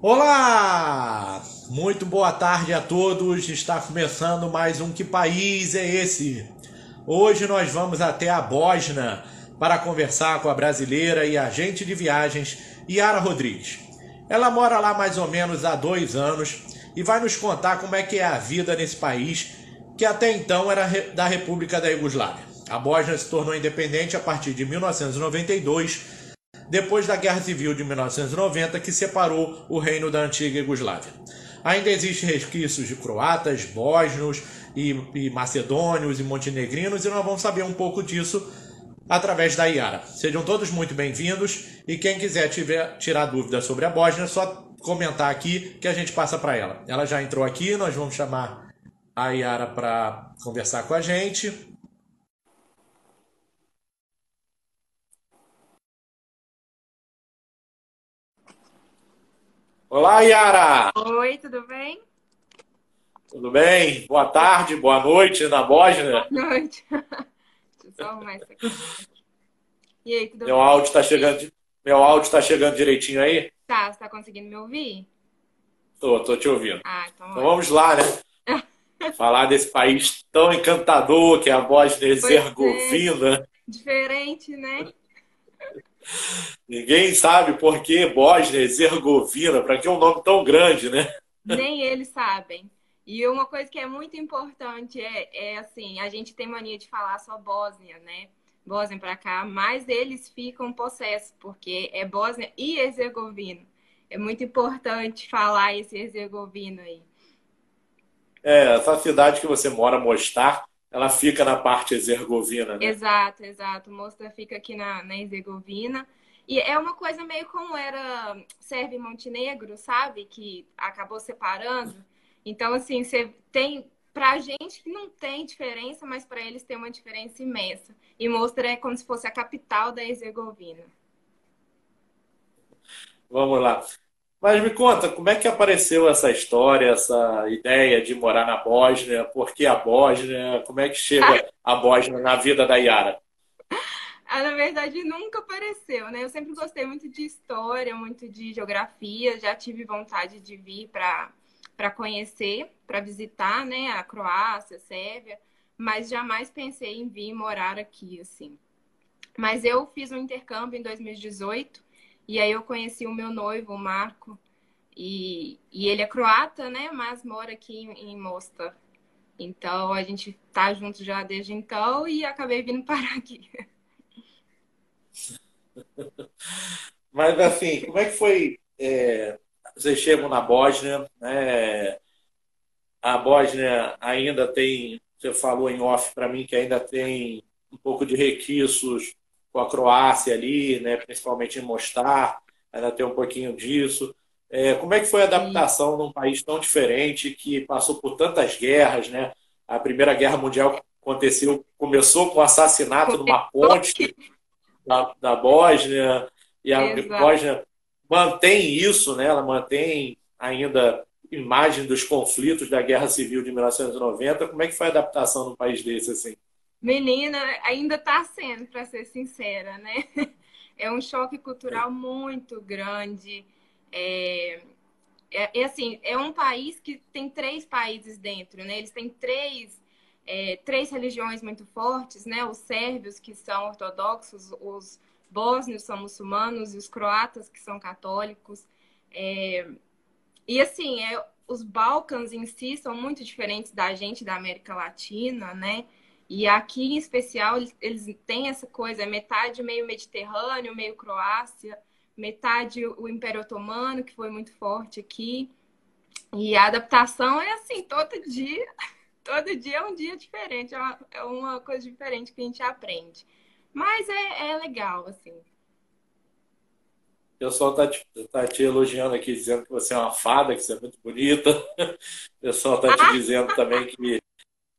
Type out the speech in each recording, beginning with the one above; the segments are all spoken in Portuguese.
Olá! Muito boa tarde a todos. Está começando mais um Que País é Esse? Hoje nós vamos até a Bósnia para conversar com a brasileira e agente de viagens Yara Rodrigues. Ela mora lá mais ou menos há dois anos e vai nos contar como é que é a vida nesse país que até então era da República da Iugoslávia. A Bósnia se tornou independente a partir de 1992 depois da Guerra Civil de 1990, que separou o reino da antiga Iugoslávia. Ainda existem resquícios de croatas, bósnios e, e macedônios e montenegrinos, e nós vamos saber um pouco disso através da Iara. Sejam todos muito bem-vindos e quem quiser tiver, tirar dúvidas sobre a Bósnia, é só comentar aqui que a gente passa para ela. Ela já entrou aqui, nós vamos chamar a Iara para conversar com a gente. Olá, Yara! Oi, tudo bem? Tudo bem? Boa tarde, boa noite na Bósnia. Boa noite. Deixa eu só arrumar isso aqui. E aí, tudo meu bem? Áudio tá chegando, meu áudio está chegando direitinho aí? Tá, você tá conseguindo me ouvir? Tô, tô te ouvindo. Ah, então. Então vamos lá, né? Falar desse país tão encantador que é a Bósnia Herzegovina. É. Diferente, né? Ninguém sabe por que Bósnia Herzegovina, para que um nome tão grande, né? Nem eles sabem. E uma coisa que é muito importante é, é assim, a gente tem mania de falar só Bósnia, né? Bósnia para cá, mas eles ficam possessos, porque é Bósnia e Herzegovina. É muito importante falar esse Herzegovina aí. É, essa cidade que você mora, Mostar, ela fica na parte Herzegovina, né? Exato, exato. Mostar fica aqui na, na Herzegovina. E é uma coisa meio como era Sérvia e Montenegro, sabe? Que acabou separando. Então, assim, você tem. Pra gente não tem diferença, mas para eles tem uma diferença imensa. E Mostar é como se fosse a capital da Herzegovina. Vamos lá. Mas me conta, como é que apareceu essa história, essa ideia de morar na Bósnia? Por que a Bósnia? Como é que chega a Bósnia na vida da Yara? Ah, na verdade, nunca apareceu, né? Eu sempre gostei muito de história, muito de geografia, já tive vontade de vir para conhecer, para visitar, né, a Croácia, a Sérvia, mas jamais pensei em vir morar aqui, assim. Mas eu fiz um intercâmbio em 2018 e aí eu conheci o meu noivo, o Marco, e, e ele é croata, né? Mas mora aqui em, em Mostar. Então a gente tá junto já desde então e acabei vindo parar aqui. Mas assim, como é que foi? É, vocês chegam na Bósnia, né? A Bósnia ainda tem, você falou em off para mim que ainda tem um pouco de requisitos com a Croácia ali, né, principalmente em Mostar, ainda tem um pouquinho disso. É, como é que foi a adaptação num país tão diferente que passou por tantas guerras, né? A Primeira Guerra Mundial aconteceu, começou com o assassinato numa ponte da, da Bósnia e a Exato. Bósnia mantém isso, né? Ela mantém ainda imagem dos conflitos da Guerra Civil de 1990. Como é que foi a adaptação num país desse assim? Menina, ainda está sendo, para ser sincera, né? É um choque cultural muito grande. É, é, é, assim, é um país que tem três países dentro, né? Eles têm três, é, três religiões muito fortes, né? Os sérvios, que são ortodoxos, os bósnios são muçulmanos e os croatas, que são católicos. É, e assim, é, os Balcãs em si são muito diferentes da gente, da América Latina, né? E aqui, em especial, eles têm essa coisa, é metade meio Mediterrâneo, meio Croácia, metade o Império Otomano, que foi muito forte aqui. E a adaptação é assim, todo dia, todo dia é um dia diferente, é uma, é uma coisa diferente que a gente aprende. Mas é, é legal, assim. O pessoal tá te, tá te elogiando aqui, dizendo que você é uma fada, que você é muito bonita. O pessoal tá te ah! dizendo também que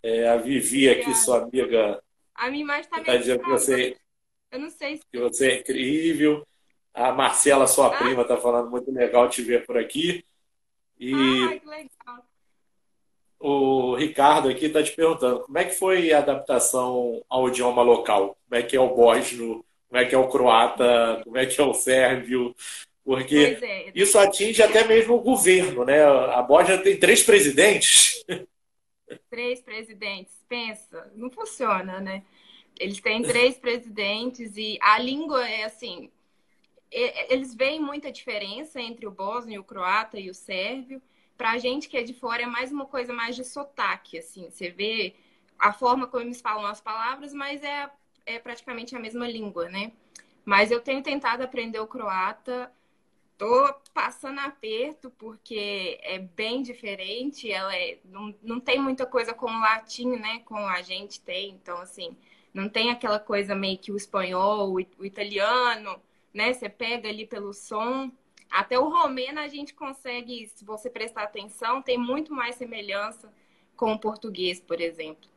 é, a Vivi aqui, sua amiga. A minha imagem está tá dizendo que você, eu não sei se... que você é incrível. A Marcela, sua ah. prima, está falando muito legal te ver por aqui. E ah, que legal. o Ricardo aqui está te perguntando como é que foi a adaptação ao idioma local? Como é que é o bósnio? Como é que é o croata? Como é que é o sérvio? Porque é. isso atinge até mesmo o governo, né? A Bósnia tem três presidentes. Três presidentes, pensa, não funciona, né? Eles têm três presidentes e a língua é assim, eles veem muita diferença entre o bósnio, o croata e o sérvio. Para a gente que é de fora é mais uma coisa mais de sotaque, assim. Você vê a forma como eles falam as palavras, mas é, é praticamente a mesma língua, né? Mas eu tenho tentado aprender o croata tô passando aperto porque é bem diferente, ela é, não, não tem muita coisa com o latim, né, como a gente tem, então assim, não tem aquela coisa meio que o espanhol, o, o italiano, né, você pega ali pelo som, até o romeno a gente consegue, se você prestar atenção, tem muito mais semelhança com o português, por exemplo.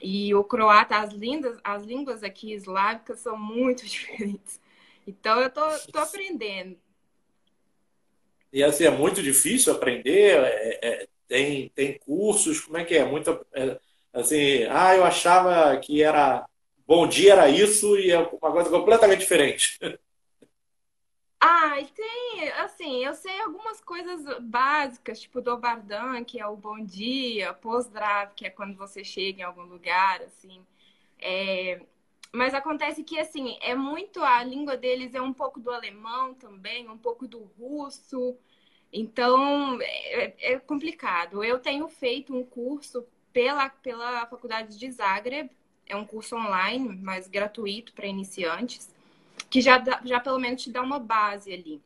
E o croata, as, lindas, as línguas aqui eslávicas são muito diferentes. Então eu tô, tô aprendendo. E assim, é muito difícil aprender? É, é, tem, tem cursos? Como é que é? Muito, é, assim, ah, eu achava que era bom dia era isso e é uma coisa completamente diferente. Ah, e tem, assim, eu sei algumas coisas básicas, tipo do Bardan, que é o bom dia, Pozdrav, que é quando você chega em algum lugar, assim. É, mas acontece que, assim, é muito. A língua deles é um pouco do alemão também, um pouco do russo. Então, é, é complicado. Eu tenho feito um curso pela, pela Faculdade de Zagreb, é um curso online, mas gratuito para iniciantes, que já, dá, já pelo menos te dá uma base ali.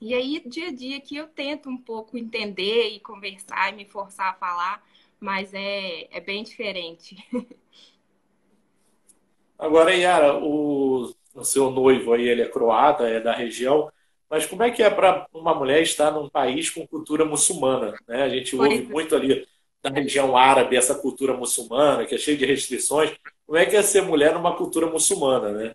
E aí, dia a dia, que eu tento um pouco entender e conversar e me forçar a falar, mas é, é bem diferente. Agora, Yara, o, o seu noivo aí, ele é croata, é da região, mas como é que é para uma mulher estar num país com cultura muçulmana? Né? A gente ouve é. muito ali da região árabe essa cultura muçulmana, que é cheia de restrições. Como é que é ser mulher numa cultura muçulmana, né?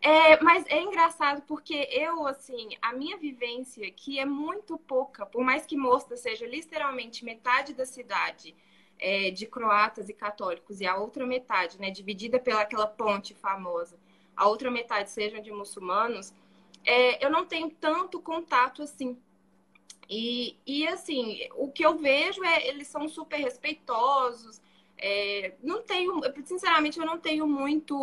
É, mas é engraçado porque eu, assim, a minha vivência aqui é muito pouca, por mais que Mostra seja literalmente metade da cidade é, de croatas e católicos e a outra metade, né, dividida pelaquela ponte famosa, a outra metade sejam de muçulmanos, é, eu não tenho tanto contato assim. E, e assim, o que eu vejo é eles são super respeitosos. É, não tenho, sinceramente, eu não tenho muito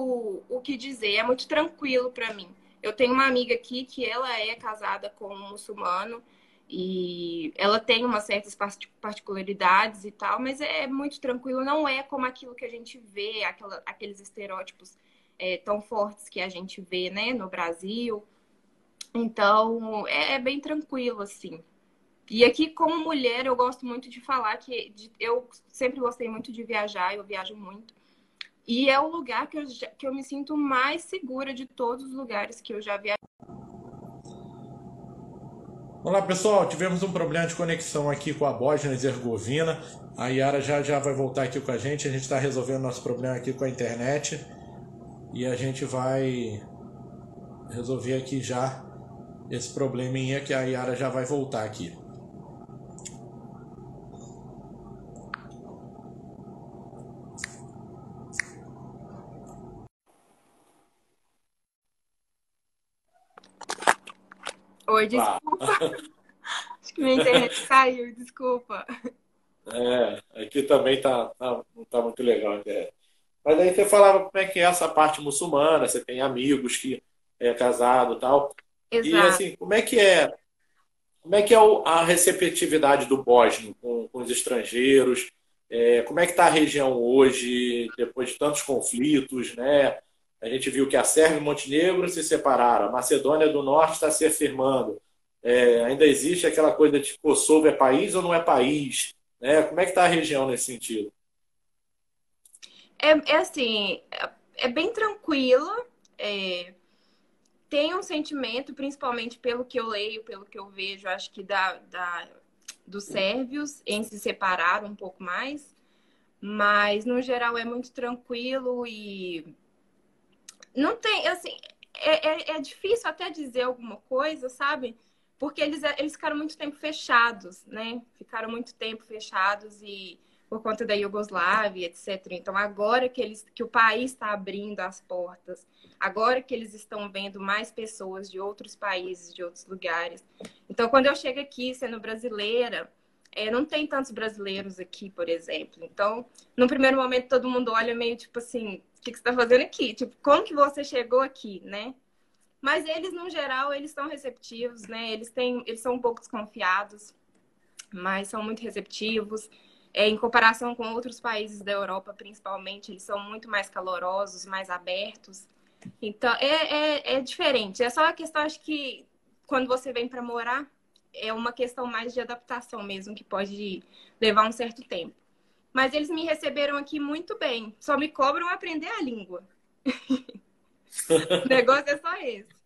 o que dizer. É muito tranquilo para mim. Eu tenho uma amiga aqui que ela é casada com um muçulmano e ela tem umas certas particularidades e tal, mas é muito tranquilo, não é como aquilo que a gente vê, aquela, aqueles estereótipos é, tão fortes que a gente vê né, no Brasil. Então, é, é, bem tranquilo, assim. E aqui, como mulher, eu gosto muito de falar que de, eu sempre gostei muito de viajar, eu viajo muito. E é o lugar que eu, que eu me sinto mais segura de todos os lugares que eu já viajei. Olá pessoal, tivemos um problema de conexão aqui com a Bósnia Herzegovina. A Yara já já vai voltar aqui com a gente. A gente está resolvendo nosso problema aqui com a internet e a gente vai resolver aqui já esse probleminha que a Yara já vai voltar aqui. Desculpa. Acho que minha internet caiu, desculpa. É, aqui também tá, tá, não tá muito legal a internet. Mas aí você falava como é que é essa parte muçulmana, você tem amigos que é casado e tal. Exato. E assim, como é que é? Como é que é a receptividade do Bósnio com, com os estrangeiros? É, como é que está a região hoje, depois de tantos conflitos, né? A gente viu que a Sérvia e Montenegro se separaram, a Macedônia do Norte está se afirmando. É, ainda existe aquela coisa de Kosovo é país ou não é país? Né? Como é que está a região nesse sentido? É, é assim, é, bem tranquila. É, tem um sentimento, principalmente pelo que eu leio, pelo que eu vejo, acho que da, da dos sérvios em se separar um pouco mais. Mas, no geral, é muito tranquilo e não tem, assim, é, é, é, difícil até dizer alguma coisa, sabe? Porque eles, eles ficaram muito tempo fechados, né? Ficaram muito tempo fechados e por conta da Iugoslávia, etc. Então, agora que, eles, que o país está abrindo as portas, agora que eles estão vendo mais pessoas de outros países, de outros lugares. Então, quando eu chego aqui, sendo brasileira, é, não tem tantos brasileiros aqui, por exemplo. Então, no primeiro momento, todo mundo olha meio tipo assim: o que, que você está fazendo aqui? Tipo, como que você chegou aqui, né? Mas eles, no geral, eles estão receptivos, né? Eles, têm, eles são um pouco desconfiados, mas são muito receptivos. É, em comparação com outros países da Europa, principalmente, eles são muito mais calorosos, mais abertos. Então, é, é, é diferente. É só a questão, acho que, quando você vem para morar, é uma questão mais de adaptação mesmo, que pode levar um certo tempo. Mas eles me receberam aqui muito bem. Só me cobram aprender a língua. o negócio é só esse.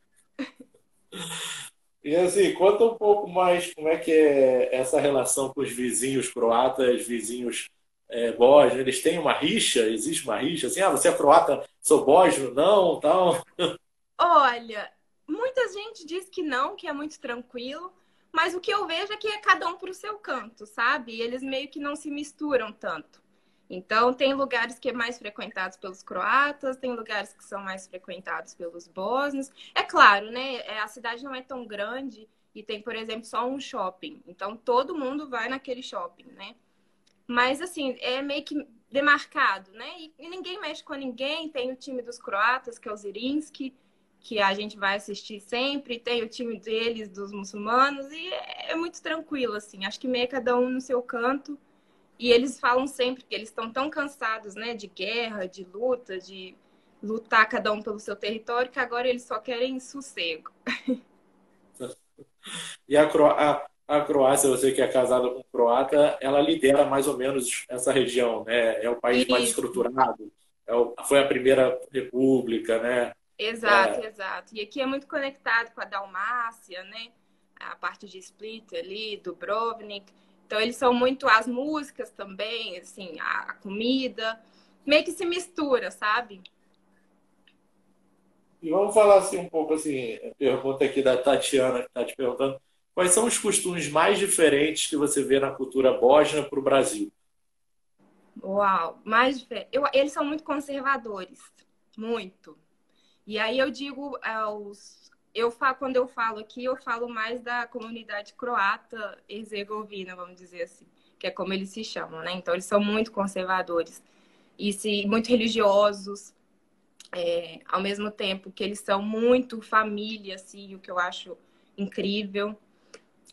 E assim, conta um pouco mais como é que é essa relação com os vizinhos croatas, vizinhos é, bósnios. Eles têm uma rixa? Existe uma rixa? Assim, ah, você é croata, sou bósnio? Não, tal. Olha, muita gente diz que não, que é muito tranquilo. Mas o que eu vejo é que é cada um para o seu canto, sabe? Eles meio que não se misturam tanto. Então, tem lugares que é mais frequentados pelos croatas, tem lugares que são mais frequentados pelos bósnios. É claro, né? É, a cidade não é tão grande e tem, por exemplo, só um shopping. Então, todo mundo vai naquele shopping, né? Mas, assim, é meio que demarcado, né? E, e ninguém mexe com ninguém. Tem o time dos croatas, que é o Zirinski, que a gente vai assistir sempre. Tem o time deles, dos muçulmanos. E é, é muito tranquilo, assim. Acho que meio cada um no seu canto e eles falam sempre que eles estão tão cansados, né, de guerra, de luta, de lutar cada um pelo seu território, que agora eles só querem sossego. E a, Cro a, a Croácia, você que é casada com croata, ela lidera mais ou menos essa região, né? É o país Isso. mais estruturado. É o, foi a primeira república, né? Exato, é... exato. E aqui é muito conectado com a Dalmácia, né? A parte de Split ali, Dubrovnik. Então eles são muito as músicas também, assim, a, a comida, meio que se mistura, sabe? E vamos falar assim um pouco assim, pergunta aqui da Tatiana que está te perguntando, quais são os costumes mais diferentes que você vê na cultura bósnia para o Brasil? Uau, mais diferente. Eu, eles são muito conservadores, muito. E aí eu digo aos eu falo, quando eu falo aqui, eu falo mais da comunidade croata herzegovina, vamos dizer assim, que é como eles se chamam, né? Então, eles são muito conservadores e se, muito religiosos, é, ao mesmo tempo que eles são muito família, assim, o que eu acho incrível.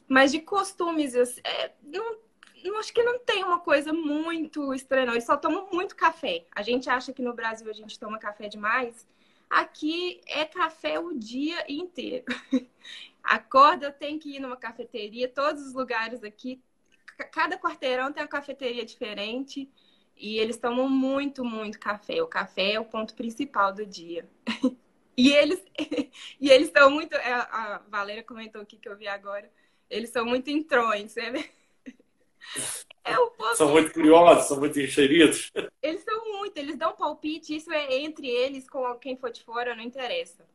Mas de costumes, é, não, não, acho que não tem uma coisa muito estranha, não. Eles só tomam muito café. A gente acha que no Brasil a gente toma café demais, Aqui é café o dia inteiro. Acorda, tem que ir numa cafeteria, todos os lugares aqui, cada quarteirão tem uma cafeteria diferente e eles tomam muito, muito café. O café é o ponto principal do dia. e eles e eles estão muito, é, a Valéria comentou aqui que eu vi agora, eles são muito entrões, né? São muito curiosos, são muito enxeridos. Eles são muito, eles dão palpite, isso é entre eles, com quem for de fora, não interessa.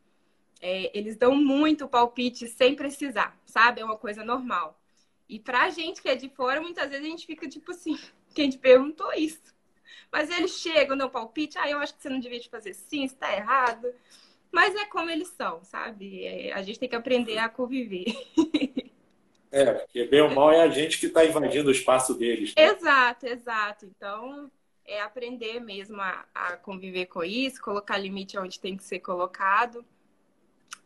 É, eles dão muito palpite sem precisar, sabe? É uma coisa normal. E pra gente que é de fora, muitas vezes a gente fica tipo assim, quem te perguntou isso? Mas eles chegam, no palpite, ah, eu acho que você não devia te fazer assim, está errado. Mas é como eles são, sabe? É, a gente tem que aprender a conviver. É, porque bem ou mal é a gente que está invadindo o espaço deles. Né? Exato, exato. Então, é aprender mesmo a, a, conviver com isso, colocar limite onde tem que ser colocado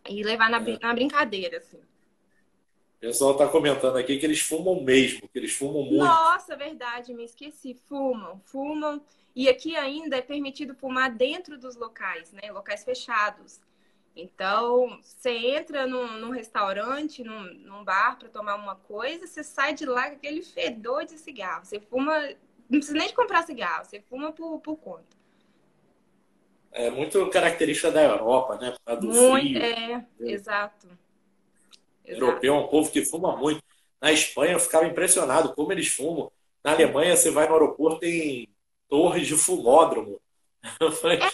e levar na, é. na brincadeira, assim. O pessoal está comentando aqui que eles fumam mesmo, que eles fumam muito. Nossa, verdade, me esqueci. Fumam, fumam. E aqui ainda é permitido fumar dentro dos locais, né? Locais fechados. Então, você entra num, num restaurante, num, num bar para tomar uma coisa, você sai de lá com aquele fedor de cigarro. Você fuma, não precisa nem de comprar cigarro, você fuma por, por conta. É muito característica da Europa, né? Do muito, frio, é, exato. Europeu é um povo que fuma muito. Na Espanha eu ficava impressionado como eles fumam. Na Alemanha você vai no aeroporto tem torres de fumódromo.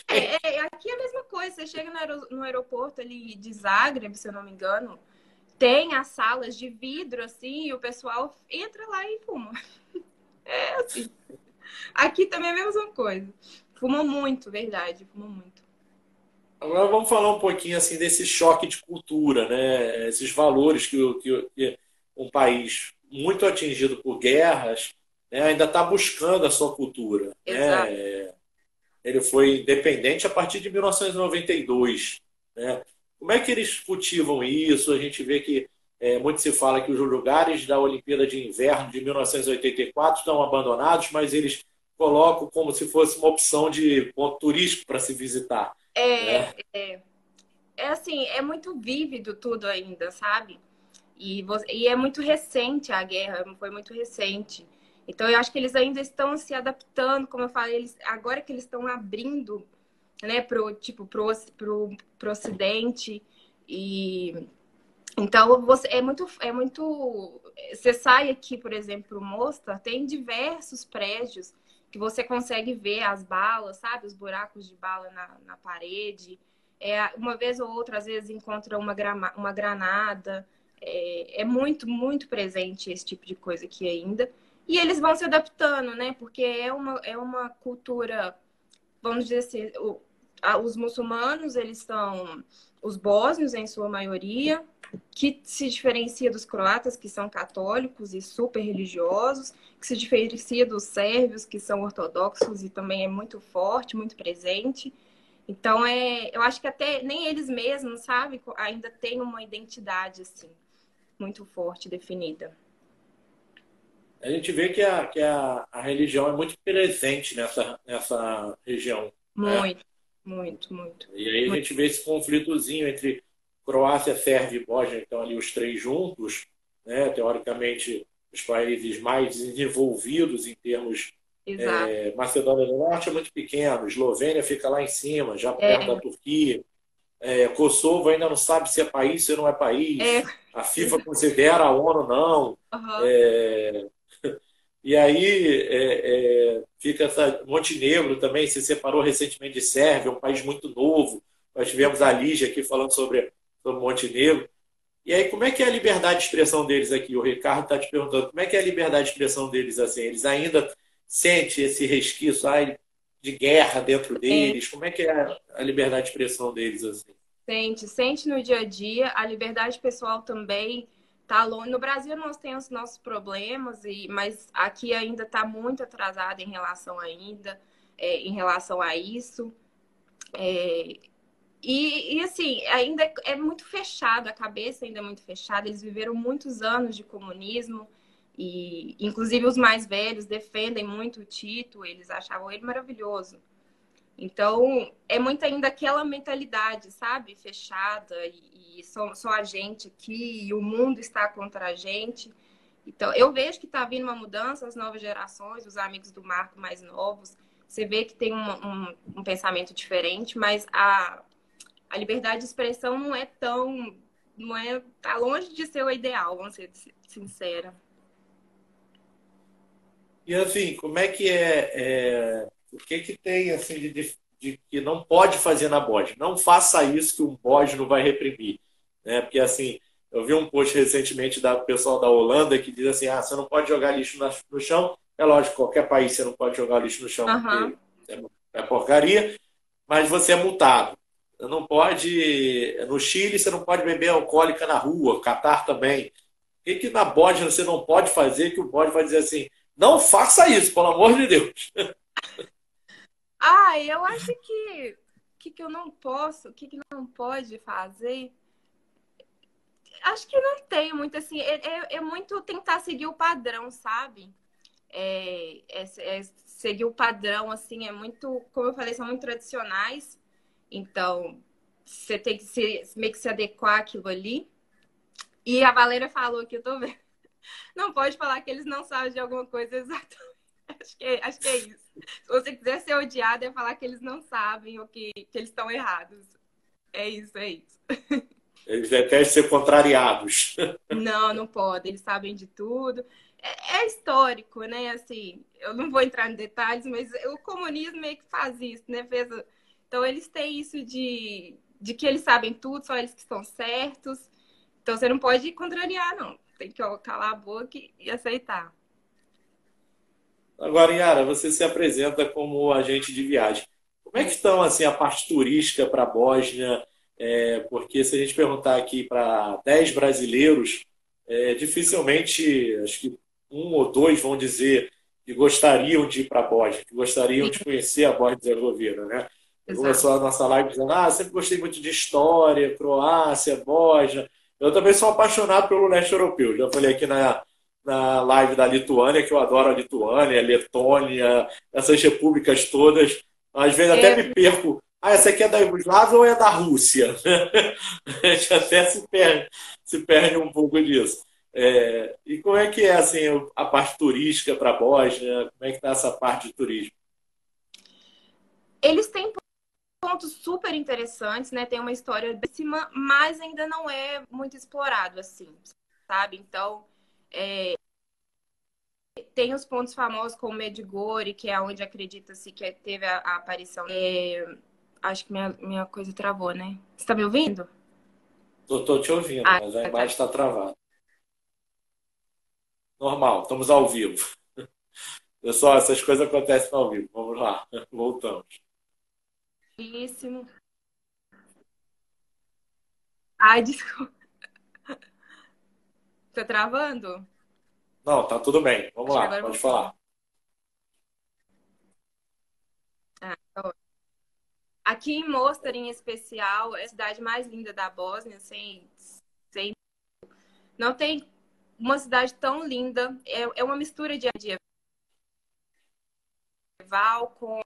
É, é, é, aqui é a mesma coisa. Você chega no, aeroporto ali de Zagreb, se eu não me engano, tem as salas de vidro assim e o pessoal entra lá e fuma. É assim. Aqui também é a mesma coisa. Fumam muito, verdade, fumam muito. Agora vamos falar um pouquinho assim desse choque de cultura, né? Esses valores que, que, que um país muito atingido por guerras né, ainda está buscando a sua cultura. Né? Ele foi independente a partir de 1992. Né? Como é que eles cultivam isso? A gente vê que é, muito se fala que os lugares da Olimpíada de Inverno de 1984 estão abandonados, mas eles colocam como se fosse uma opção de ponto turístico para se visitar. É, né? é, é, assim, é muito vívido tudo ainda, sabe? E, você, e é muito recente a guerra, foi muito recente. Então eu acho que eles ainda estão se adaptando, como eu falei, eles, agora que eles estão abrindo, né, pro tipo pro, pro, pro ocidente e então você é muito é muito você sai aqui, por exemplo, Mostar, tem diversos prédios que você consegue ver as balas, sabe? Os buracos de bala na, na parede. É, uma vez ou outra, às vezes, encontra uma, grama, uma granada. É, é, muito, muito presente esse tipo de coisa aqui ainda. E eles vão se adaptando, né? Porque é uma, é uma cultura, vamos dizer assim, o, a, os muçulmanos, eles são os bósnios, em sua maioria, que se diferencia dos croatas, que são católicos e super religiosos, que se diferencia dos sérvios, que são ortodoxos e também é muito forte, muito presente. Então, é, eu acho que até nem eles mesmos, sabe, ainda têm uma identidade, assim, muito forte, definida. A gente vê que a, que a, a religião é muito presente nessa, nessa região. Né? Muito, né? muito, muito. E aí muito. a gente vê esse conflitozinho entre Croácia, Sérvia e Bósnia, então ali os três juntos, né? teoricamente os países mais desenvolvidos em termos é, Macedônia do Norte é muito pequeno, Eslovênia fica lá em cima, já perto é. da Turquia. É, Kosovo ainda não sabe se é país, se não é país. É. A FIFA considera a ONU não. Uhum. E aí é, fica essa Montenegro também se separou recentemente de Sérvia, um país muito novo. Nós tivemos a Lígia aqui falando sobre sobre Montenegro. E aí, como é que é a liberdade de expressão deles aqui? O Ricardo está te perguntando, como é que é a liberdade de expressão deles assim? Eles ainda sentem esse resquício ai, de guerra dentro deles? Como é que é a liberdade de expressão deles assim? Sente, sente no dia a dia. A liberdade pessoal também tá longe. No Brasil nós temos os nossos problemas, e, mas aqui ainda está muito atrasado em relação ainda, é, em relação a isso. É, e, e, assim, ainda é, muito fechado, a cabeça ainda é muito fechada. Eles viveram muitos anos de comunismo e, inclusive, os mais velhos defendem muito o Tito, eles achavam ele maravilhoso. Então, é muito ainda aquela mentalidade, sabe? Fechada e, e só, só a gente aqui e o mundo está contra a gente. Então, eu vejo que está vindo uma mudança, as novas gerações, os amigos do Marco mais novos, você vê que tem um, um, um pensamento diferente, mas a, a liberdade de expressão não é tão. não é. tá longe de ser o ideal, vamos ser sincera. E assim, como é que é. é o que que tem assim de, de, de, que não pode fazer na bode? Não faça isso que um bode não vai reprimir. Né? Porque assim, eu vi um post recentemente da pessoal da Holanda que diz assim: ah, você não pode jogar lixo no chão. É lógico, qualquer país você não pode jogar lixo no chão, uhum. porque é, é porcaria, mas você é multado não pode. No Chile, você não pode beber alcoólica na rua, Catar também. O que, que na Bósnia você não pode fazer que o bode vai dizer assim: não faça isso, pelo amor de Deus? Ah, eu acho que o que, que eu não posso, o que, que não pode fazer. Acho que não tem muito assim. É, é, é muito tentar seguir o padrão, sabe? É, é, é, seguir o padrão, assim, é muito, como eu falei, são muito tradicionais. Então, você tem que se, meio que se adequar àquilo ali. E a Valéria falou que eu tô vendo. Não pode falar que eles não sabem de alguma coisa exatamente. Acho que, é, acho que é isso. Se você quiser ser odiado, é falar que eles não sabem ou que, que eles estão errados. É isso, é isso. Eles devem ser contrariados. Não, não podem. Eles sabem de tudo. É, é, histórico, né? Assim, eu não vou entrar em detalhes, mas o comunismo meio que faz isso, né? Fez então, eles têm isso de, de que eles sabem tudo, só eles que estão certos. Então, você não pode contrariar, não. Tem que calar a boca e aceitar. Agora, Yara, você se apresenta como agente de viagem. Como é que estão assim a parte turística para a Bósnia? É, porque se a gente perguntar aqui para 10 brasileiros, é, dificilmente, acho que um ou dois vão dizer que gostariam de ir para a Bósnia, que gostariam de conhecer a Bósnia-Herzegovina, né? Começou a nossa live dizendo, ah, sempre gostei muito de história, Croácia, Bósnia. Eu também sou apaixonado pelo leste europeu. Já falei aqui na, na live da Lituânia, que eu adoro a Lituânia, a Letônia, essas repúblicas todas. Às vezes até é. me perco. Ah, essa aqui é da Iugoslávia ou é da Rússia? a gente até se perde, se perde um pouco disso. É, e como é que é assim, a parte turística para a Bósnia? Como é que está essa parte de turismo? Eles têm pontos super interessantes, né? Tem uma história décima, mas ainda não é muito explorado assim, sabe? Então, é, tem os pontos famosos como Medjugorje, que é onde acredita-se que teve a, a aparição. É, acho que minha, minha coisa travou, né? Você está me ouvindo? Tô, tô te ouvindo, ah, mas a tá. imagem está travada. Normal, estamos ao vivo. Pessoal, essas coisas acontecem ao vivo. Vamos lá, voltamos. Belíssimo. Ai, desculpa. Tá travando? Não, tá tudo bem. Vamos Acho lá, pode falar. Ah, tá Aqui em Mostar, em especial, é a cidade mais linda da Bósnia, sem, sem... não tem uma cidade tão linda. É, é uma mistura de medieval com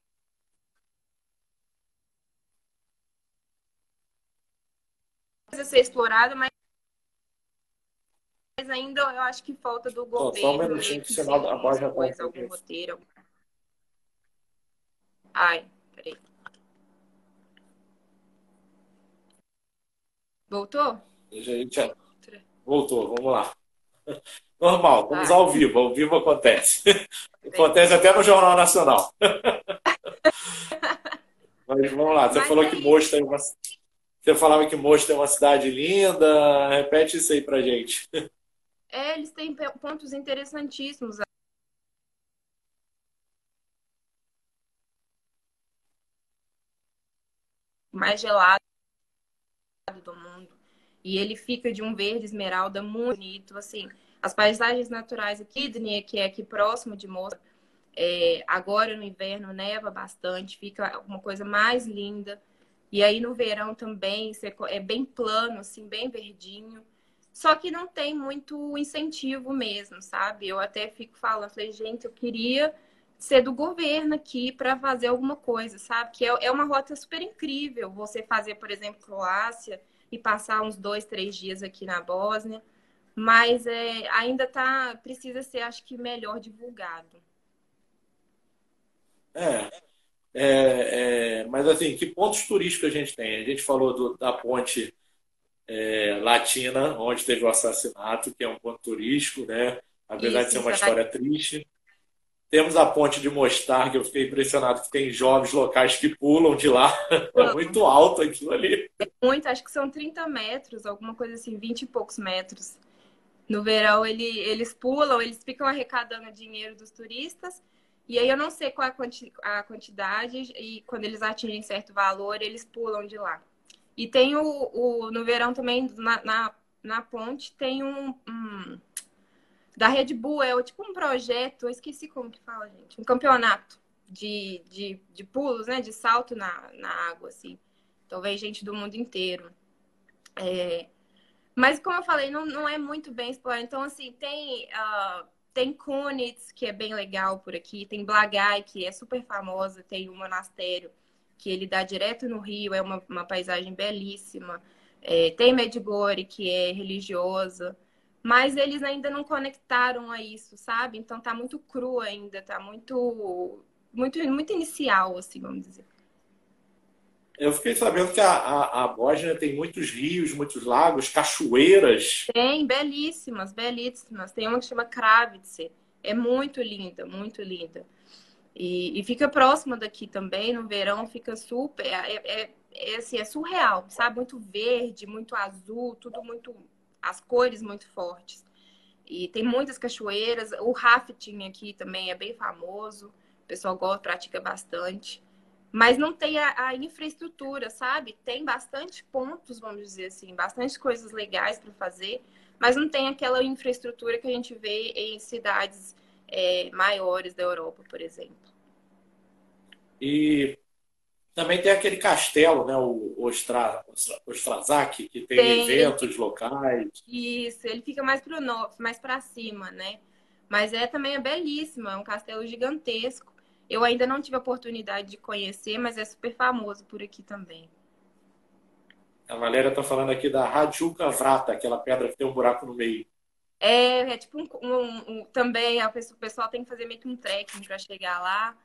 a ser explorada, mas mas ainda eu acho que falta do governo. Só um minutinho que sinal a voz já coisa, algum roteiro. Ai, peraí. Voltou? Gente, voltou, vamos lá. Normal, estamos ao vivo, ao vivo acontece. Acontece até no Jornal Nacional. Mas vamos lá, você Mas falou é que Mosto é uma. Você falava que Mosto é uma cidade linda. Repete isso aí pra gente. É, eles têm pontos interessantíssimos. Mais gelado do mundo. E ele fica de um verde esmeralda muito bonito. Assim, as paisagens naturais aqui, Kidney, que é aqui próximo de Moça, é, agora no inverno neva bastante, fica uma coisa mais linda. E aí no verão também é bem plano, assim, bem verdinho. Só que não tem muito incentivo mesmo, sabe? Eu até fico falando, falei, gente, eu queria ser do governo aqui para fazer alguma coisa, sabe? Que é, é uma rota super incrível. Você fazer, por exemplo, Croácia e passar uns dois, três dias aqui na Bósnia. Mas é, ainda tá, precisa ser, acho que, melhor divulgado. É, é, é, mas assim, que pontos turísticos a gente tem? A gente falou do, da ponte é, Latina, onde teve o assassinato, que é um ponto turístico, né? Apesar Isso, de ser uma história triste. Temos a ponte de Mostar, que eu fiquei impressionado que tem jovens locais que pulam de lá. É muito alto aquilo ali. Muito, acho que são 30 metros, alguma coisa assim, 20 e poucos metros. No verão ele, eles pulam, eles ficam arrecadando dinheiro dos turistas. E aí eu não sei qual a quantidade, e quando eles atingem certo valor, eles pulam de lá. E tem o, o no verão também, na, na, na ponte, tem um, um, Da Red Bull, é tipo um projeto, eu esqueci como que fala, gente. Um campeonato de, de, de pulos, né? De salto na, na água, assim. Então vem gente do mundo inteiro. É... Mas, como eu falei, não, não é muito bem explorado. Então, assim, tem. Uh, tem Kunitz, que é bem legal por aqui. Tem Blagai, que é super famosa. Tem um monastério que ele dá direto no rio, é uma, uma paisagem belíssima. É, tem Medjugorje, que é religiosa, mas eles ainda não conectaram a isso, sabe? Então tá muito cru ainda, tá muito, muito, muito inicial, assim, vamos dizer. Eu fiquei sabendo que a, a, a Bósnia tem muitos rios, muitos lagos, cachoeiras. Tem, belíssimas, belíssimas. Tem uma que chama Kravice. É muito linda, muito linda. E, e, fica próxima daqui também, no verão fica super, é, é, é, assim, é surreal, sabe? Muito verde, muito azul, tudo muito, as cores muito fortes. E tem muitas cachoeiras. O rafting aqui também é bem famoso. O pessoal gosta, pratica bastante. Mas não tem a, a infraestrutura, sabe? Tem bastante pontos, vamos dizer assim, bastante coisas legais para fazer, mas não tem aquela infraestrutura que a gente vê em cidades é, maiores da Europa, por exemplo. E também tem aquele castelo, né? O Ostra, Ostrazak, que tem, tem, eventos locais. Isso, ele fica mais para o norte, mais para cima, né? Mas é também é belíssimo, é um castelo gigantesco. Eu ainda não tive a oportunidade de conhecer, mas é super famoso por aqui também. A Valéria está falando aqui da Radjuka Vrata, aquela pedra que tem um buraco no meio. É, é tipo um, um, um também a pessoa, o pessoal tem que fazer meio que um trekking para chegar lá.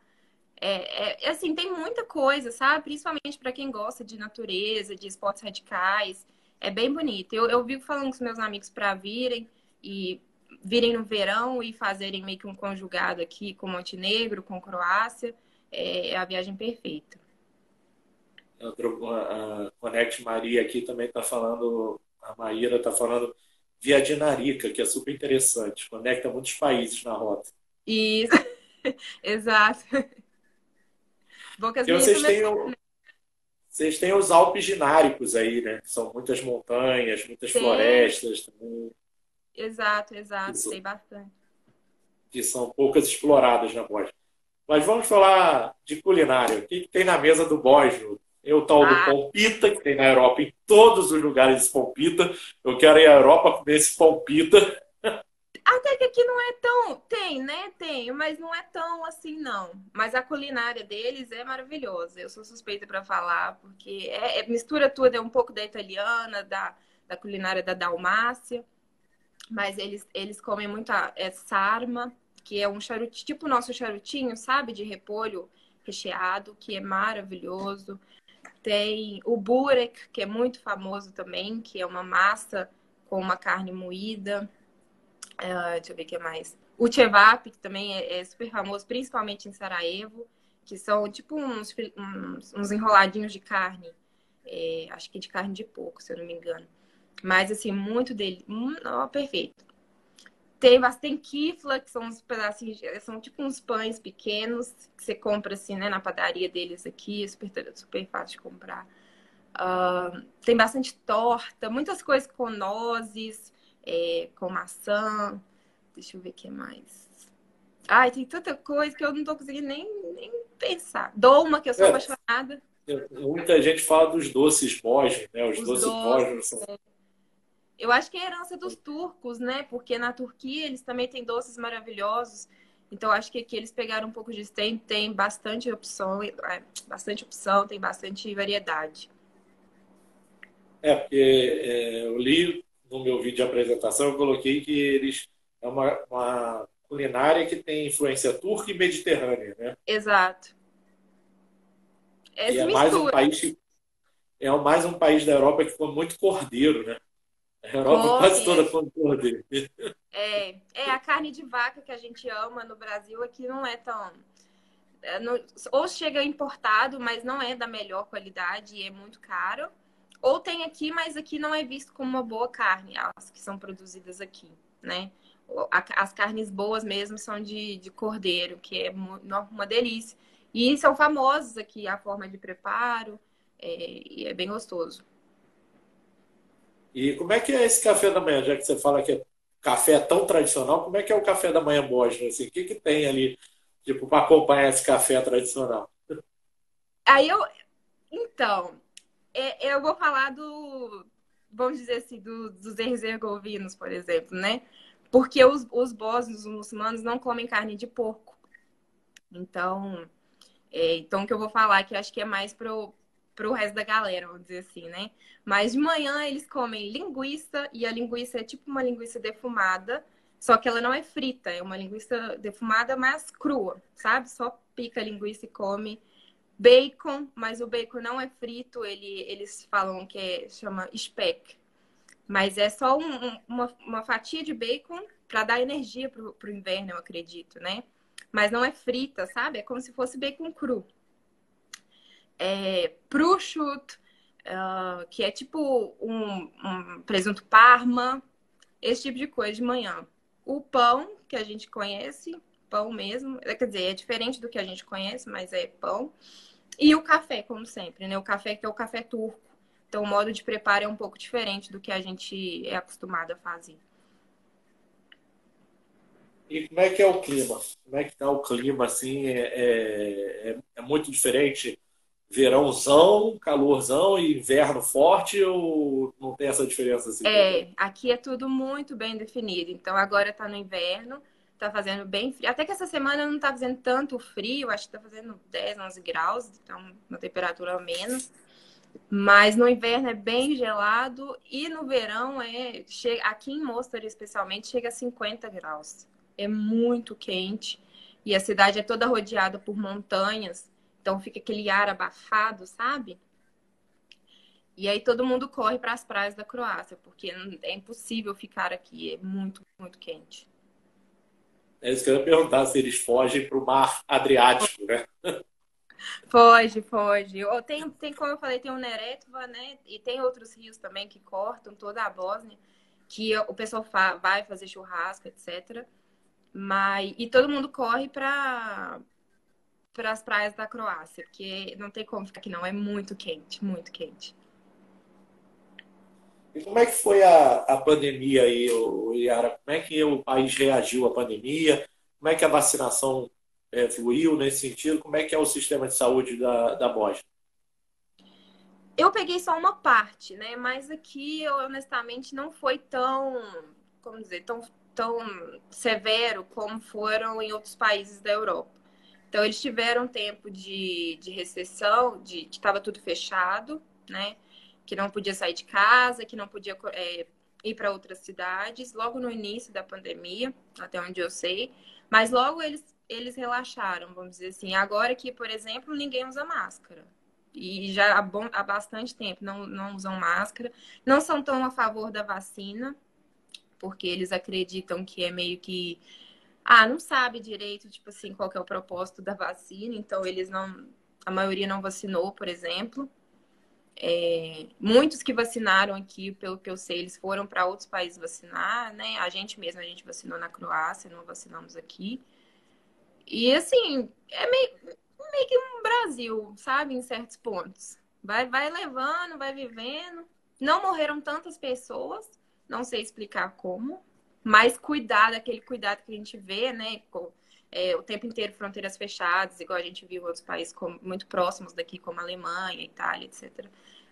É, é, assim, tem muita coisa, sabe? Principalmente para quem gosta de natureza, de esportes radicais. É bem bonito. Eu, eu vivo falando com os meus amigos para virem e virem no verão e fazerem meio que um conjugado aqui com Montenegro, com Croácia. É, é a viagem perfeita. A Connect Maria aqui também está falando, a Maíra está falando via Dinarica, que é super interessante. Conecta muitos países na rota. Isso, exato. Bom que as vocês têm, o, vocês têm os Alpes gináricos aí, né? São muitas montanhas, muitas Sim. florestas também. Exato, exato. Tem bastante. Que são poucas exploradas na Bósnia. Mas vamos falar de culinária. O que, que tem na mesa do Bósnio? Tem o tal ah. do pompita, que tem na Europa, em todos os lugares pompita. Eu quero ir à Europa comer esse pompita. Até que aqui não é tão. Tem, né? Tem, mas não é tão assim, não. Mas a culinária deles é maravilhosa. Eu sou suspeita para falar, porque é, é, mistura tudo, é um pouco da italiana, da, da culinária da Dalmácia. Mas eles, eles comem muita é, sarma, que é um charutinho, tipo o nosso charutinho, sabe? De repolho recheado, que é maravilhoso. Tem o burek, que é muito famoso também, que é uma massa com uma carne moída. Uh, deixa eu ver o que mais. O chevap, que também é, é, super famoso, principalmente em Sarajevo, que são tipo uns, uns, uns enroladinhos de carne. É, acho que de carne de porco, se eu não me engano. Mas, assim, muito dele. Hum, perfeito. Tem bastante kifla, que são uns pedacinhos, são tipo uns pães pequenos que você compra assim, né, na padaria deles aqui, é super, super fácil de comprar. Uh, tem bastante torta, muitas coisas com nozes, é, com maçã. Deixa eu ver o que mais. Ai, tem tanta coisa que eu não tô conseguindo nem, nem pensar. Doma, que eu sou é, apaixonada. Muita gente fala dos doces bósnios, né? Os, Os doces, doces bósnios são... É. Eu acho que é herança dos turcos, né? Porque na Turquia eles também têm doces maravilhosos. Então acho que aqui eles pegaram um pouco de tem, tem bastante opção, é, bastante opção, tem bastante variedade. É, porque é, eu li no meu vídeo de apresentação, eu coloquei que eles é uma, uma culinária que tem influência turca e mediterrânea, né? Exato. É, é mais um país é mais um país da Europa que come muito cordeiro, né? A Europa quase toda come cordeiro. É, é a carne de vaca que a gente ama no Brasil aqui não é tão é, ou chega importado, mas não é da melhor qualidade e é muito caro ou tem aqui, mas aqui não é visto como uma boa carne, as que são produzidas aqui, né? As carnes boas mesmo são de, de cordeiro, que é uma delícia. E são famosos aqui a forma de preparo, é, e é bem gostoso. E como é que é esse café da manhã, já que você fala que é café tão tradicional, como é que é o café da manhã Bosnia? Assim, o que, que tem ali, tipo, para acompanhar esse café tradicional? Aí eu. Então, é, eu vou falar do, vamos dizer assim, do, dos herzegovinos, por exemplo, né? Porque os, os bósnios, os muçulmanos, não comem carne de porco. Então, é, então o que eu vou falar que acho que é mais pro, pro resto da galera, vamos dizer assim, né? Mas de manhã eles comem linguiça, e a linguiça é tipo uma linguiça defumada, só que ela não é frita, é uma linguiça defumada, mas crua, sabe? Só pica a linguiça e come bacon, mas o bacon não é frito, ele, eles falam que é, chama speck. Mas é só um, uma, uma fatia de bacon para dar energia pro, pro inverno, eu acredito, né? Mas não é frita, sabe? É como se fosse bacon cru. É, prosciutto, uh, que é tipo um, um presunto parma, esse tipo de coisa de manhã. o pão que a gente conhece, pão mesmo, quer dizer, é diferente do que a gente conhece, mas é pão. E o café, como sempre, né? O café que é o café turco. Então, o modo de preparo é um pouco diferente do que a gente é acostumado a fazer. E como é que é o clima? Como é que está o clima, assim? É, é, é, é, muito diferente verãozão, calorzão e inverno forte ou não tem essa diferença assim? É, aqui é tudo muito bem definido. Então, agora está no inverno, está fazendo bem frio. Até que essa semana não está fazendo tanto frio, acho que está fazendo 10, 11 graus, então uma temperatura menos. Mas no inverno é bem gelado e no verão é aqui em Mostar especialmente chega a 50 graus é muito quente e a cidade é toda rodeada por montanhas, então fica aquele ar abafado, sabe? E aí todo mundo corre para as praias da Croácia, porque é impossível ficar aqui, é muito, muito quente. É isso que eu ia perguntar, se eles fogem para o mar Adriático, né? Foge, foge. Tem, tem, como eu falei, tem o Neretva, né? E tem outros rios também que cortam toda a Bósnia, que o pessoal vai fazer churrasco, etc. Mas e todo mundo corre para para as praias da Croácia, porque não tem como ficar aqui não, é muito quente, muito quente. E como é que foi a, a pandemia aí, Yara? Como é que o país reagiu à pandemia? Como é que a vacinação é, fluiu nesse sentido? Como é que é o sistema de saúde da, da Bósnia? Eu peguei só uma parte, né? Mas aqui, honestamente, não foi tão, como dizer, tão tão severo como foram em outros países da Europa. Então, eles tiveram tempo de, de recessão, de que estava tudo fechado, né? Que não podia sair de casa, que não podia é, ir para outras cidades, logo no início da pandemia, até onde eu sei. Mas logo eles, eles relaxaram, vamos dizer assim. Agora que, por exemplo, ninguém usa máscara. E já há, bom, há bastante tempo não, não usam máscara. Não são tão a favor da vacina, porque eles acreditam que é meio que ah, não sabe direito, tipo assim, qual é o propósito da vacina, então eles não, a maioria não vacinou, por exemplo. É, muitos que vacinaram aqui, pelo que eu sei, eles foram para outros países vacinar, né? A gente mesmo, a gente vacinou na Croácia, não vacinamos aqui. E assim, é meio, meio que um Brasil, sabe? Em certos pontos. Vai, vai levando, vai vivendo. Não morreram tantas pessoas, não sei explicar como, mas cuidar daquele cuidado que a gente vê, né? Com, é, o tempo inteiro fronteiras fechadas, igual a gente viu em outros países muito próximos daqui, como Alemanha, Itália, etc.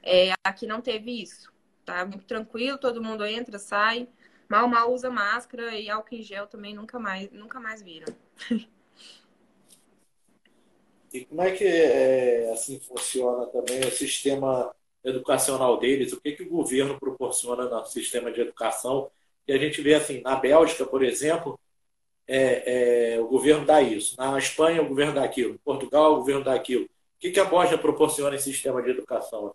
É, aqui não teve isso, tá? Muito tranquilo, todo mundo entra, sai, mal mal usa máscara e álcool em gel também nunca mais, nunca mais viram. E como é que é, assim funciona também o sistema educacional deles, o que, que o governo proporciona no sistema de educação. E a gente vê assim, na Bélgica, por exemplo, é, é, o governo dá isso. Na Espanha, o governo dá aquilo. Em Portugal, o governo dá aquilo. O que, que a Bósnia proporciona em sistema de educação?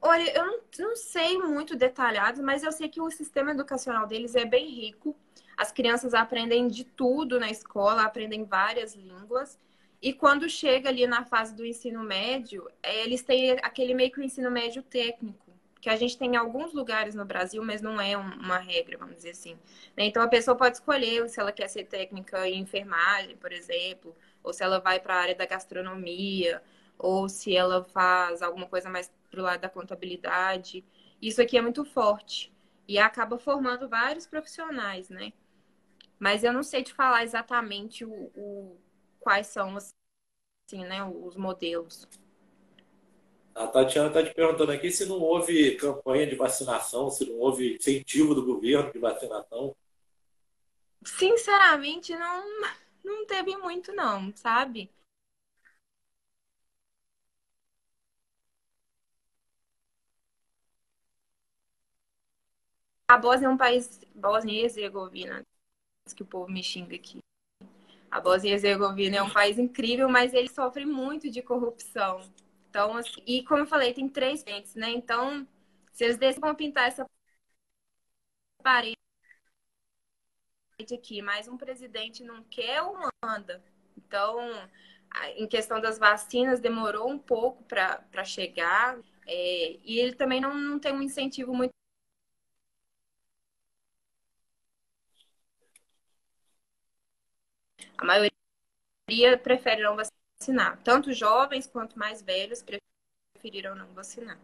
Olha, eu não, não, sei muito detalhado, mas eu sei que o sistema educacional deles é bem rico. As crianças aprendem de tudo na escola, aprendem várias línguas. E quando chega ali na fase do ensino médio, é, eles têm aquele meio que o ensino médio técnico, que a gente tem em alguns lugares no Brasil, mas não é uma regra, vamos dizer assim. Né? Então a pessoa pode escolher se ela quer ser técnica em enfermagem, por exemplo, ou se ela vai para a área da gastronomia, ou se ela faz alguma coisa mais para o lado da contabilidade. Isso aqui é muito forte e acaba formando vários profissionais, né? Mas eu não sei te falar exatamente o, o quais são assim, né, os modelos. A Tatiana está te perguntando aqui se não houve campanha de vacinação, se não houve incentivo do governo de vacinação. Sinceramente, não, não teve muito, não, sabe? A Bósnia é um país, Bósnia e Herzegovina, que o povo me xinga aqui. A Bósnia e Herzegovina é um país incrível, mas ele sofre muito de corrupção. Então, assim, e como eu falei, tem três frentes, né? Então, se eles decidem pintar essa parede aqui, mas um presidente não quer ou manda. Então, em questão das vacinas, demorou um pouco para chegar. É, e ele também não, não tem um incentivo muito A maioria prefere não vacinar. Tanto jovens quanto mais velhos preferiram não vacinar.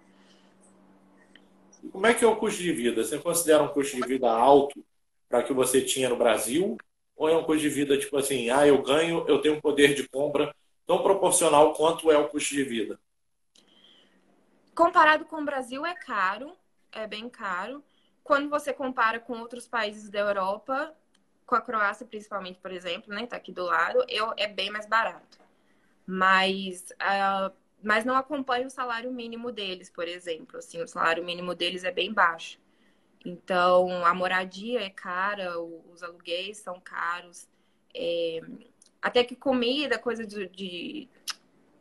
Como é que é o custo de vida? Você considera um custo de vida alto para que você tinha no Brasil? Ou é um custo de vida tipo assim, ah, eu ganho, eu tenho um poder de compra tão proporcional quanto é o custo de vida? Comparado com o Brasil é caro, é bem caro. Quando você compara com outros países da Europa, com a Croácia principalmente, por exemplo, né, tá aqui do lado, eu, é bem mais barato. Mas uh, mas não acompanha o salário mínimo deles, por exemplo. Assim, o salário mínimo deles é bem baixo. Então, a moradia é cara, os aluguéis são caros. É... Até que comida, coisa de, de,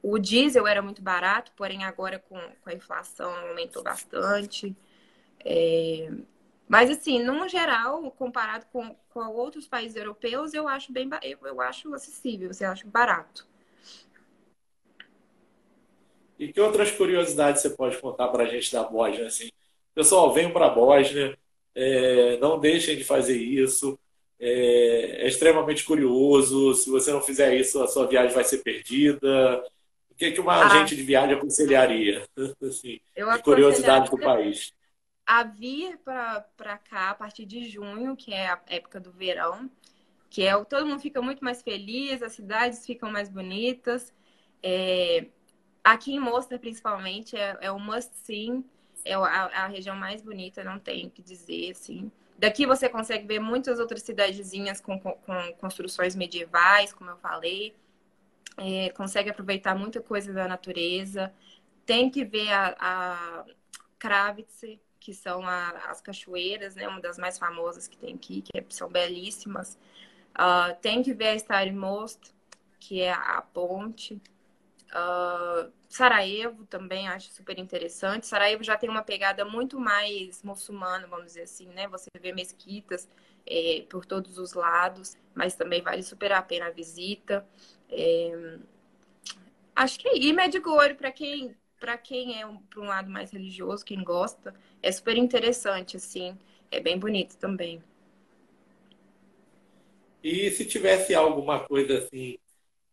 O diesel era muito barato, porém agora com, com a inflação aumentou bastante. É... Mas, assim, no geral, comparado com, com outros países europeus, eu acho bem eu, eu acho acessível, eu acho barato. E que outras curiosidades você pode contar para a gente da Bósnia? Assim? Pessoal, venham para a Bósnia, é, não deixem de fazer isso. É, é, extremamente curioso. Se você não fizer isso, a sua viagem vai ser perdida. O que, que uma ah, agente de viagem aconselharia? assim, de curiosidade do país. A vir para cá a partir de junho, que é a época do verão, que é todo mundo fica muito mais feliz, as cidades ficam mais bonitas. É, Aqui em Mostar, principalmente, é, é o must sim. É a, a, região mais bonita, não tenho o que dizer, assim. Daqui você consegue ver muitas outras cidadezinhas com, com, com construções medievais, como eu falei. É, consegue aproveitar muita coisa da natureza. Tem que ver a, a Kravitz, que são a, as cachoeiras, né? Uma das mais famosas que tem aqui, que são belíssimas. Uh, tem que ver a Stary Most, que é a ponte. Uh, Sarajevo também acho super interessante. Sarajevo já tem uma pegada muito mais muçulmana, vamos dizer assim, né? Você vê mesquitas é, por todos os lados, mas também vale super a pena a visita. É... Acho que é e Medjugorje, para quem para quem é um, para um lado mais religioso, quem gosta, é super interessante, assim, é bem bonito também. E se tivesse alguma coisa assim,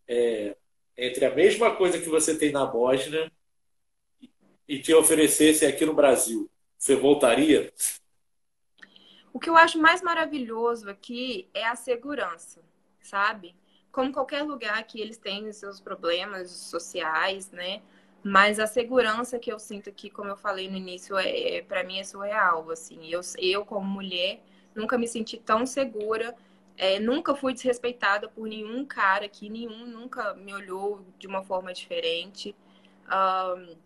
é, entre a mesma coisa que você tem na Bósnia e te oferecesse aqui no Brasil, você voltaria? O que eu acho mais maravilhoso aqui é a segurança, sabe? Como qualquer lugar que eles têm os seus problemas sociais, né? Mas a segurança que eu sinto aqui, como eu falei no início, é, é para mim é surreal, assim. Eu, eu como mulher nunca me senti tão segura é, nunca fui desrespeitada por nenhum cara aqui, nenhum nunca me olhou de uma forma diferente. Um,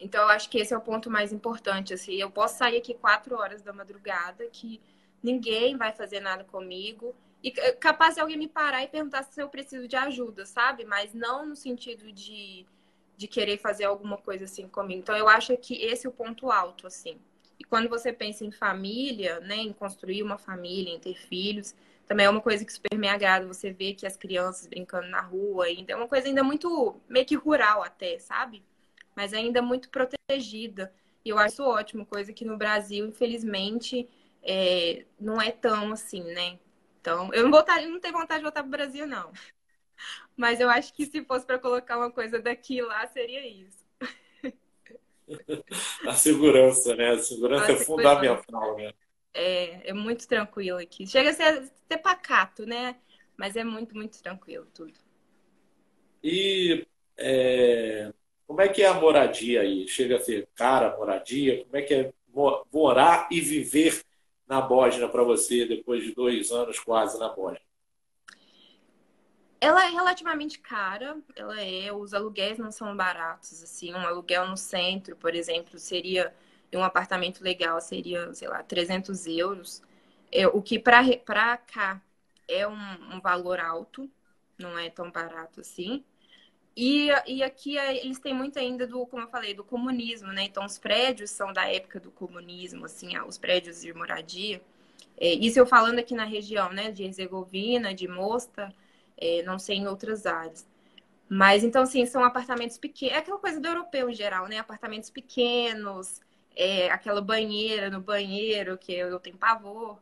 então, eu acho que esse é o ponto mais importante. Assim, eu posso sair aqui quatro horas da madrugada, que ninguém vai fazer nada comigo. E capaz de alguém me parar e perguntar se eu preciso de ajuda, sabe? Mas não no sentido de, de querer fazer alguma coisa assim comigo. Então, eu acho que esse é o ponto alto, assim. E quando você pensa em família, né, em construir uma família, em ter filhos, também é uma coisa que super me agrada. Você vê que as crianças brincando na rua ainda é uma coisa ainda muito meio que rural até, sabe? Mas ainda muito protegida. E eu acho ótimo, coisa que no Brasil, infelizmente, é, não é tão assim, né? Então, eu não, voltar, não tenho vontade de voltar para o Brasil, não. Mas eu acho que se fosse para colocar uma coisa daqui lá, seria isso. A segurança, né? A segurança a é segurança. fundamental, né? É, é muito tranquilo aqui. Chega a ser, ser pacato, né? Mas é muito, muito tranquilo tudo. E é, como é que é a moradia aí? Chega a ser cara a moradia? Como é que é morar e viver na Bósnia para você depois de dois anos quase na Bósnia? Ela é relativamente cara, ela é, os aluguéis não são baratos, assim, um aluguel no centro, por exemplo, seria um apartamento legal seria, sei lá, 300 euros, é, o que para cá é um, um, valor alto, não é tão barato assim. E, e aqui é, eles têm muito ainda do, como eu falei, do comunismo, né? Então os prédios são da época do comunismo, assim, os prédios de moradia. É, isso eu falando aqui na região, né, de Herzegovina, de Mostar, é, não sei em outras áreas. Mas então, assim, são apartamentos pequenos, é aquela coisa do europeu em geral, né? Apartamentos pequenos, é, aquela banheira no banheiro, que eu, eu tenho pavor.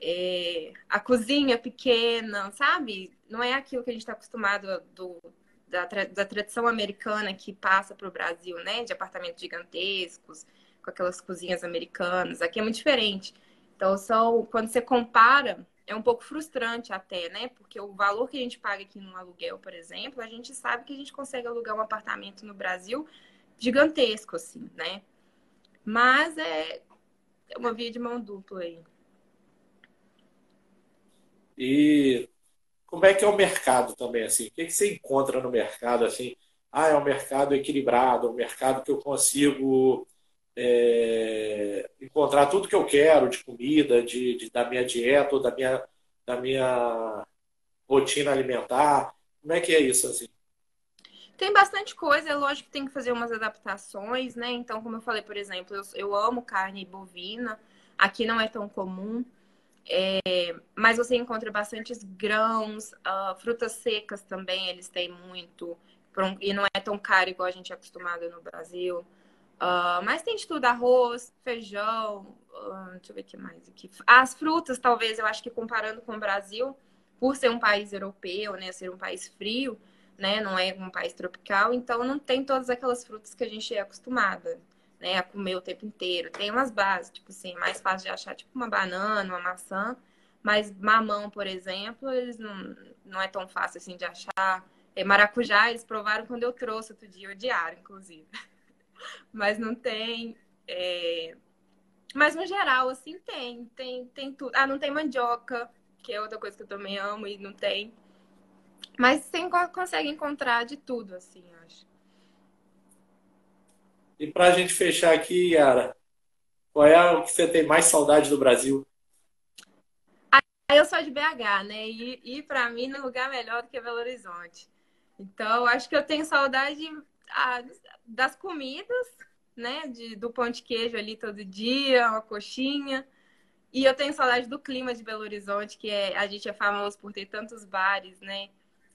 é, a cozinha pequena, sabe? Não é aquilo que a gente está acostumado do, da, da tradição americana que passa para o Brasil, né? De apartamentos gigantescos, com aquelas cozinhas americanas. Aqui é muito diferente. Então, só quando você compara, é um pouco frustrante até, né? Porque o valor que a gente paga aqui no aluguel, por exemplo, a gente sabe que a gente consegue alugar um apartamento no Brasil gigantesco, assim, né? Mas é uma via de mão dupla aí. E como é que é o mercado também, assim? O que, que você encontra no mercado, assim? Ah, é um mercado equilibrado, um mercado que eu consigo é, encontrar tudo que eu quero de comida, de, de, da minha dieta da minha, da minha rotina alimentar. Como é que é isso, assim? Tem bastante coisa, é lógico que tem que fazer umas adaptações, né? Então, como eu falei, por exemplo, eu, eu amo carne bovina, aqui não é tão comum. É, mas você encontra bastantes grãos, uh, frutas secas também, eles têm muito. E não é tão caro igual a gente é acostumado no Brasil. Uh, mas tem de tudo, arroz, feijão, uh, deixa eu ver o que mais aqui. As frutas, talvez, eu acho que comparando com o Brasil, por ser um país europeu, né, ser um país frio, né, não é um país tropical, então não tem todas aquelas frutas que a gente é acostumada né, a comer o tempo inteiro. Tem umas bases, tipo assim, mais fácil de achar, tipo uma banana, uma maçã, mas mamão, por exemplo, eles não, não é tão fácil assim de achar. É, maracujá, eles provaram quando eu trouxe outro dia, odiaram, inclusive. mas não tem. É... Mas no geral, assim, tem, tem, tem tudo. Ah, não tem mandioca, que é outra coisa que eu também amo e não tem. Mas você consegue encontrar de tudo, assim, acho. E para a gente fechar aqui, Yara, qual é o que você tem mais saudade do Brasil? Eu sou de BH, né? E, e para mim não é lugar melhor do que Belo Horizonte. Então, acho que eu tenho saudade ah, das comidas, né? De, do pão de queijo ali todo dia, uma coxinha. E eu tenho saudade do clima de Belo Horizonte, que é, a gente é famoso por ter tantos bares, né?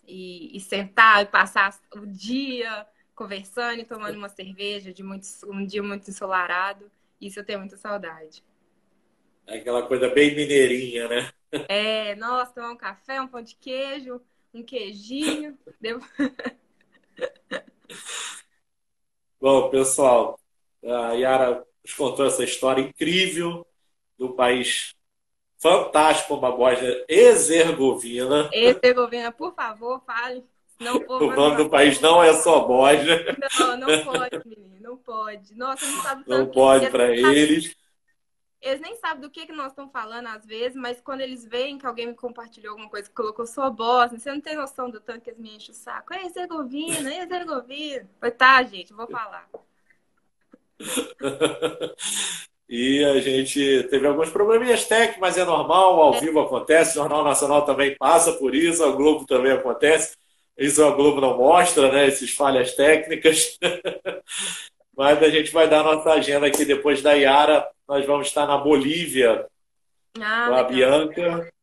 E, e sentar e passar o dia conversando e tomando uma cerveja de muito, um dia muito ensolarado. Isso eu tenho muita saudade. É aquela coisa bem mineirinha, né? É, nossa, tomar um café, um pão de queijo, um queijinho. Bom, pessoal, a Yara nos contou essa história incrível do país fantástico como a Bósnia-Herzegovina. Herzegovina, por favor, fale. Não o nome do país não é só Bósnia. Não, não pode, menino, não pode. Nossa, não sabe Não pode para eles. Eles nem sabem do que, que nós estamos falando às vezes, mas quando eles veem que alguém me compartilhou alguma coisa que colocou sua Bósnia, você não tem noção do tanto que eles me enchem o saco. É Herzegovina, é Herzegovina. Falei, tá, gente, vou falar. E a gente teve alguns probleminhas técnicos, mas é normal, ao é. vivo acontece, o Jornal Nacional também passa por isso, a Globo também acontece. Isso a Globo não mostra, né? Essas falhas técnicas. Mas a gente vai dar nossa agenda aqui depois da Yara. Nós vamos estar na Bolívia ah, com a legal. Bianca.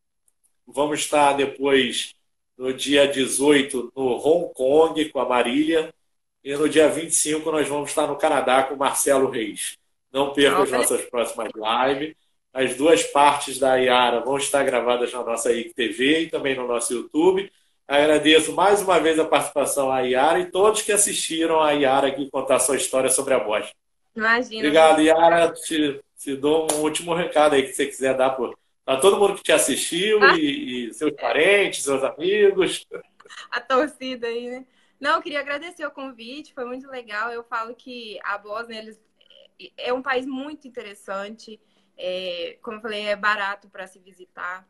Vamos estar depois no dia 18 no Hong Kong com a Marília. E no dia 25 nós vamos estar no Canadá com o Marcelo Reis. Não perca as nossas próximas lives. As duas partes da Yara vão estar gravadas na nossa ICTV e também no nosso YouTube. Agradeço mais uma vez a participação a Yara e todos que assistiram a Yara aqui contar sua história sobre a Bosch. Imagina. Obrigado, Yara. Te, te dou um último recado aí que você quiser dar para todo mundo que te assistiu ah. e, e, seus parentes, seus amigos. A torcida aí, né? Não, eu queria agradecer o convite, foi muito legal. Eu falo que a Bósnia eles, é um país muito interessante. É, como eu falei, é barato para se visitar.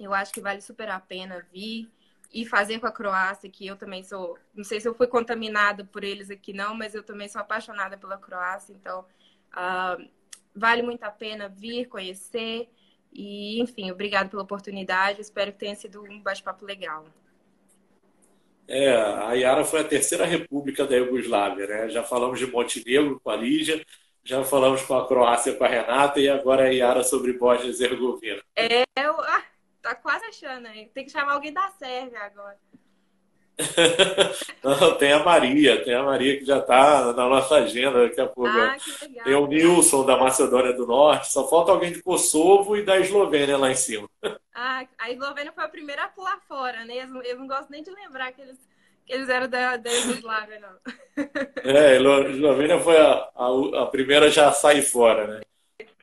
Eu acho que vale super a pena vir e fazer com a Croácia, que eu também sou, não sei se eu fui contaminada por eles aqui não, mas eu também sou apaixonada pela Croácia, então uh, vale muito a pena vir conhecer e, enfim, obrigado pela oportunidade, espero que tenha sido um bate-papo legal. É, a Yara foi a terceira república da Iugoslávia, né? Já falamos de Montenegro com a Lígia, já falamos com a Croácia com a Renata e agora a Yara sobre Bósnia e Herzegovina. É, eu... tá quase achando aí. Tem que chamar alguém da Sérvia agora. Não, tem a Maria, tem a Maria que já está na nossa agenda daqui a pouco. Ah. Tem o Nilson da Macedônia do Norte, só falta alguém de Kosovo e da Eslovênia lá em cima. Ah, a Eslovênia foi a primeira a pular fora, né? Eu não, eu não gosto nem de lembrar que eles, que eles eram da, da Yugoslávia, não. É, a Eslovênia foi a, a, a primeira já a sair fora, né?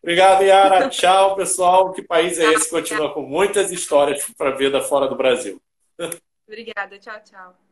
Obrigado, Yara. Tchau, pessoal. Que país é esse? Continua com muitas histórias para ver da fora do Brasil. Obrigada. Tchau, tchau.